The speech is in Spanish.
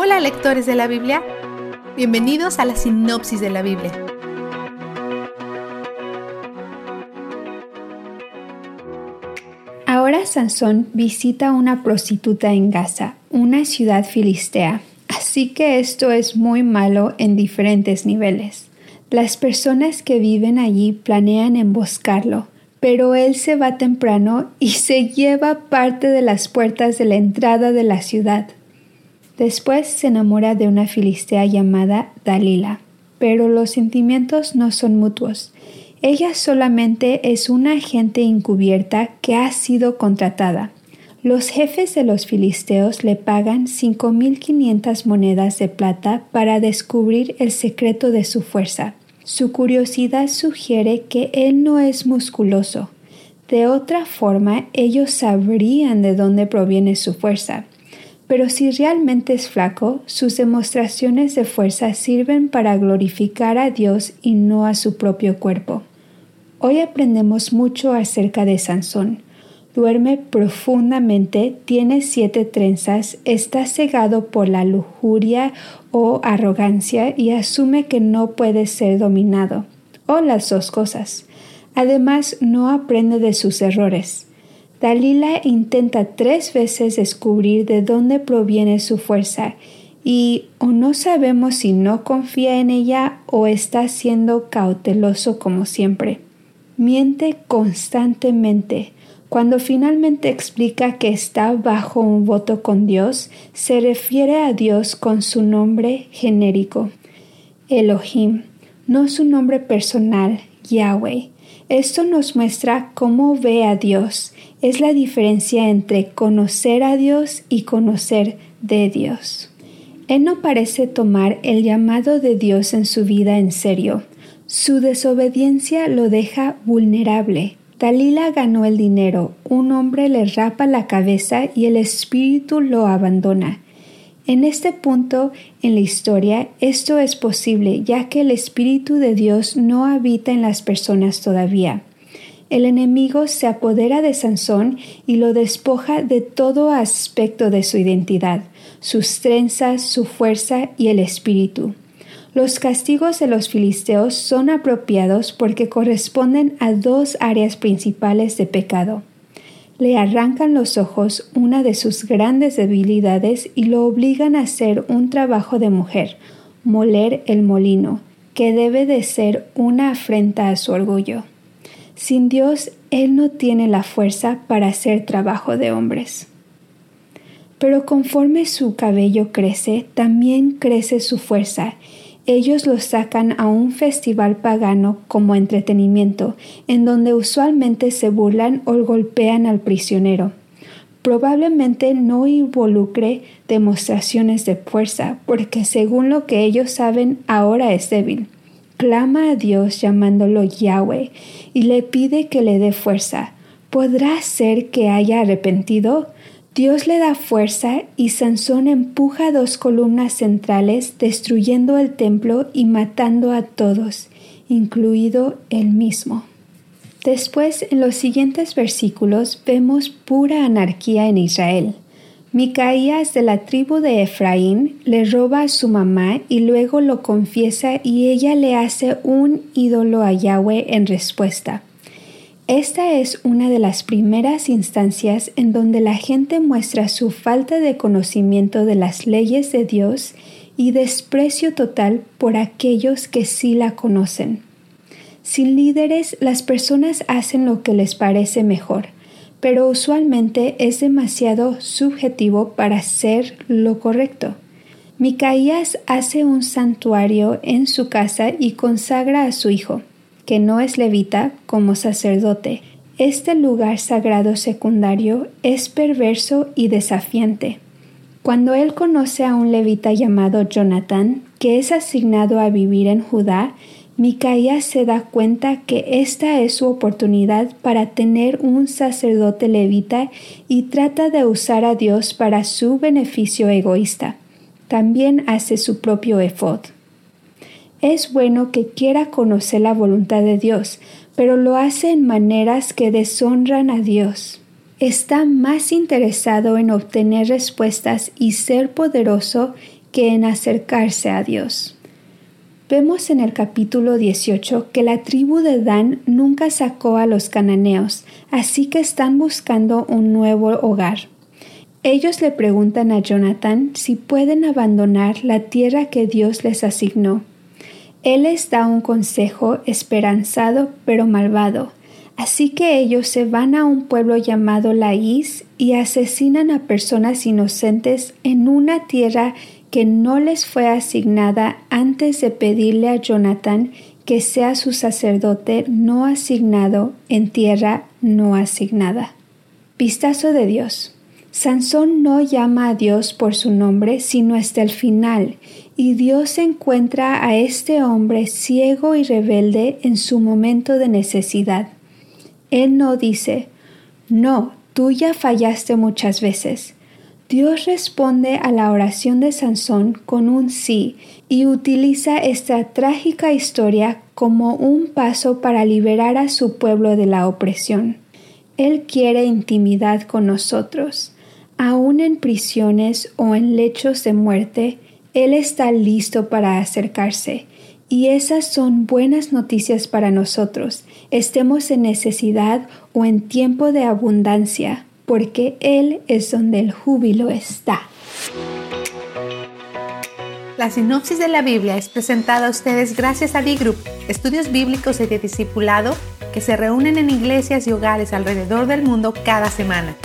Hola lectores de la Biblia, bienvenidos a la sinopsis de la Biblia. Ahora Sansón visita una prostituta en Gaza, una ciudad filistea, así que esto es muy malo en diferentes niveles. Las personas que viven allí planean emboscarlo, pero él se va temprano y se lleva parte de las puertas de la entrada de la ciudad. Después se enamora de una filistea llamada Dalila, pero los sentimientos no son mutuos. Ella solamente es una agente encubierta que ha sido contratada. Los jefes de los filisteos le pagan 5.500 monedas de plata para descubrir el secreto de su fuerza. Su curiosidad sugiere que él no es musculoso. De otra forma, ellos sabrían de dónde proviene su fuerza. Pero si realmente es flaco, sus demostraciones de fuerza sirven para glorificar a Dios y no a su propio cuerpo. Hoy aprendemos mucho acerca de Sansón. Duerme profundamente, tiene siete trenzas, está cegado por la lujuria o arrogancia y asume que no puede ser dominado, o las dos cosas. Además, no aprende de sus errores. Dalila intenta tres veces descubrir de dónde proviene su fuerza y o no sabemos si no confía en ella o está siendo cauteloso como siempre. Miente constantemente. Cuando finalmente explica que está bajo un voto con Dios, se refiere a Dios con su nombre genérico, Elohim, no su nombre personal, Yahweh. Esto nos muestra cómo ve a Dios. Es la diferencia entre conocer a Dios y conocer de Dios. Él no parece tomar el llamado de Dios en su vida en serio. Su desobediencia lo deja vulnerable. Dalila ganó el dinero, un hombre le rapa la cabeza y el espíritu lo abandona. En este punto en la historia esto es posible ya que el Espíritu de Dios no habita en las personas todavía. El enemigo se apodera de Sansón y lo despoja de todo aspecto de su identidad, sus trenzas, su fuerza y el espíritu. Los castigos de los filisteos son apropiados porque corresponden a dos áreas principales de pecado le arrancan los ojos una de sus grandes debilidades y lo obligan a hacer un trabajo de mujer, moler el molino, que debe de ser una afrenta a su orgullo. Sin Dios, él no tiene la fuerza para hacer trabajo de hombres. Pero conforme su cabello crece, también crece su fuerza, ellos los sacan a un festival pagano como entretenimiento, en donde usualmente se burlan o golpean al prisionero. Probablemente no involucre demostraciones de fuerza, porque según lo que ellos saben ahora es débil. Clama a Dios llamándolo Yahweh y le pide que le dé fuerza. ¿Podrá ser que haya arrepentido? Dios le da fuerza y Sansón empuja dos columnas centrales destruyendo el templo y matando a todos, incluido él mismo. Después, en los siguientes versículos, vemos pura anarquía en Israel. Micaías de la tribu de Efraín le roba a su mamá y luego lo confiesa y ella le hace un ídolo a Yahweh en respuesta. Esta es una de las primeras instancias en donde la gente muestra su falta de conocimiento de las leyes de Dios y desprecio total por aquellos que sí la conocen. Sin líderes, las personas hacen lo que les parece mejor, pero usualmente es demasiado subjetivo para ser lo correcto. Micaías hace un santuario en su casa y consagra a su hijo que no es levita, como sacerdote. Este lugar sagrado secundario es perverso y desafiante. Cuando él conoce a un levita llamado Jonathan, que es asignado a vivir en Judá, Micaías se da cuenta que esta es su oportunidad para tener un sacerdote levita y trata de usar a Dios para su beneficio egoísta. También hace su propio efod. Es bueno que quiera conocer la voluntad de Dios, pero lo hace en maneras que deshonran a Dios. Está más interesado en obtener respuestas y ser poderoso que en acercarse a Dios. Vemos en el capítulo 18 que la tribu de Dan nunca sacó a los cananeos, así que están buscando un nuevo hogar. Ellos le preguntan a Jonathan si pueden abandonar la tierra que Dios les asignó. Él les da un consejo esperanzado pero malvado, así que ellos se van a un pueblo llamado Laís y asesinan a personas inocentes en una tierra que no les fue asignada antes de pedirle a Jonathan que sea su sacerdote no asignado en tierra no asignada. Vistazo de Dios. Sansón no llama a Dios por su nombre sino hasta el final, y Dios encuentra a este hombre ciego y rebelde en su momento de necesidad. Él no dice, no, tú ya fallaste muchas veces. Dios responde a la oración de Sansón con un sí y utiliza esta trágica historia como un paso para liberar a su pueblo de la opresión. Él quiere intimidad con nosotros. Aún en prisiones o en lechos de muerte, Él está listo para acercarse. Y esas son buenas noticias para nosotros, estemos en necesidad o en tiempo de abundancia porque Él es donde el júbilo está. La sinopsis de la Biblia es presentada a ustedes gracias a B-Group, estudios bíblicos y de discipulado que se reúnen en iglesias y hogares alrededor del mundo cada semana.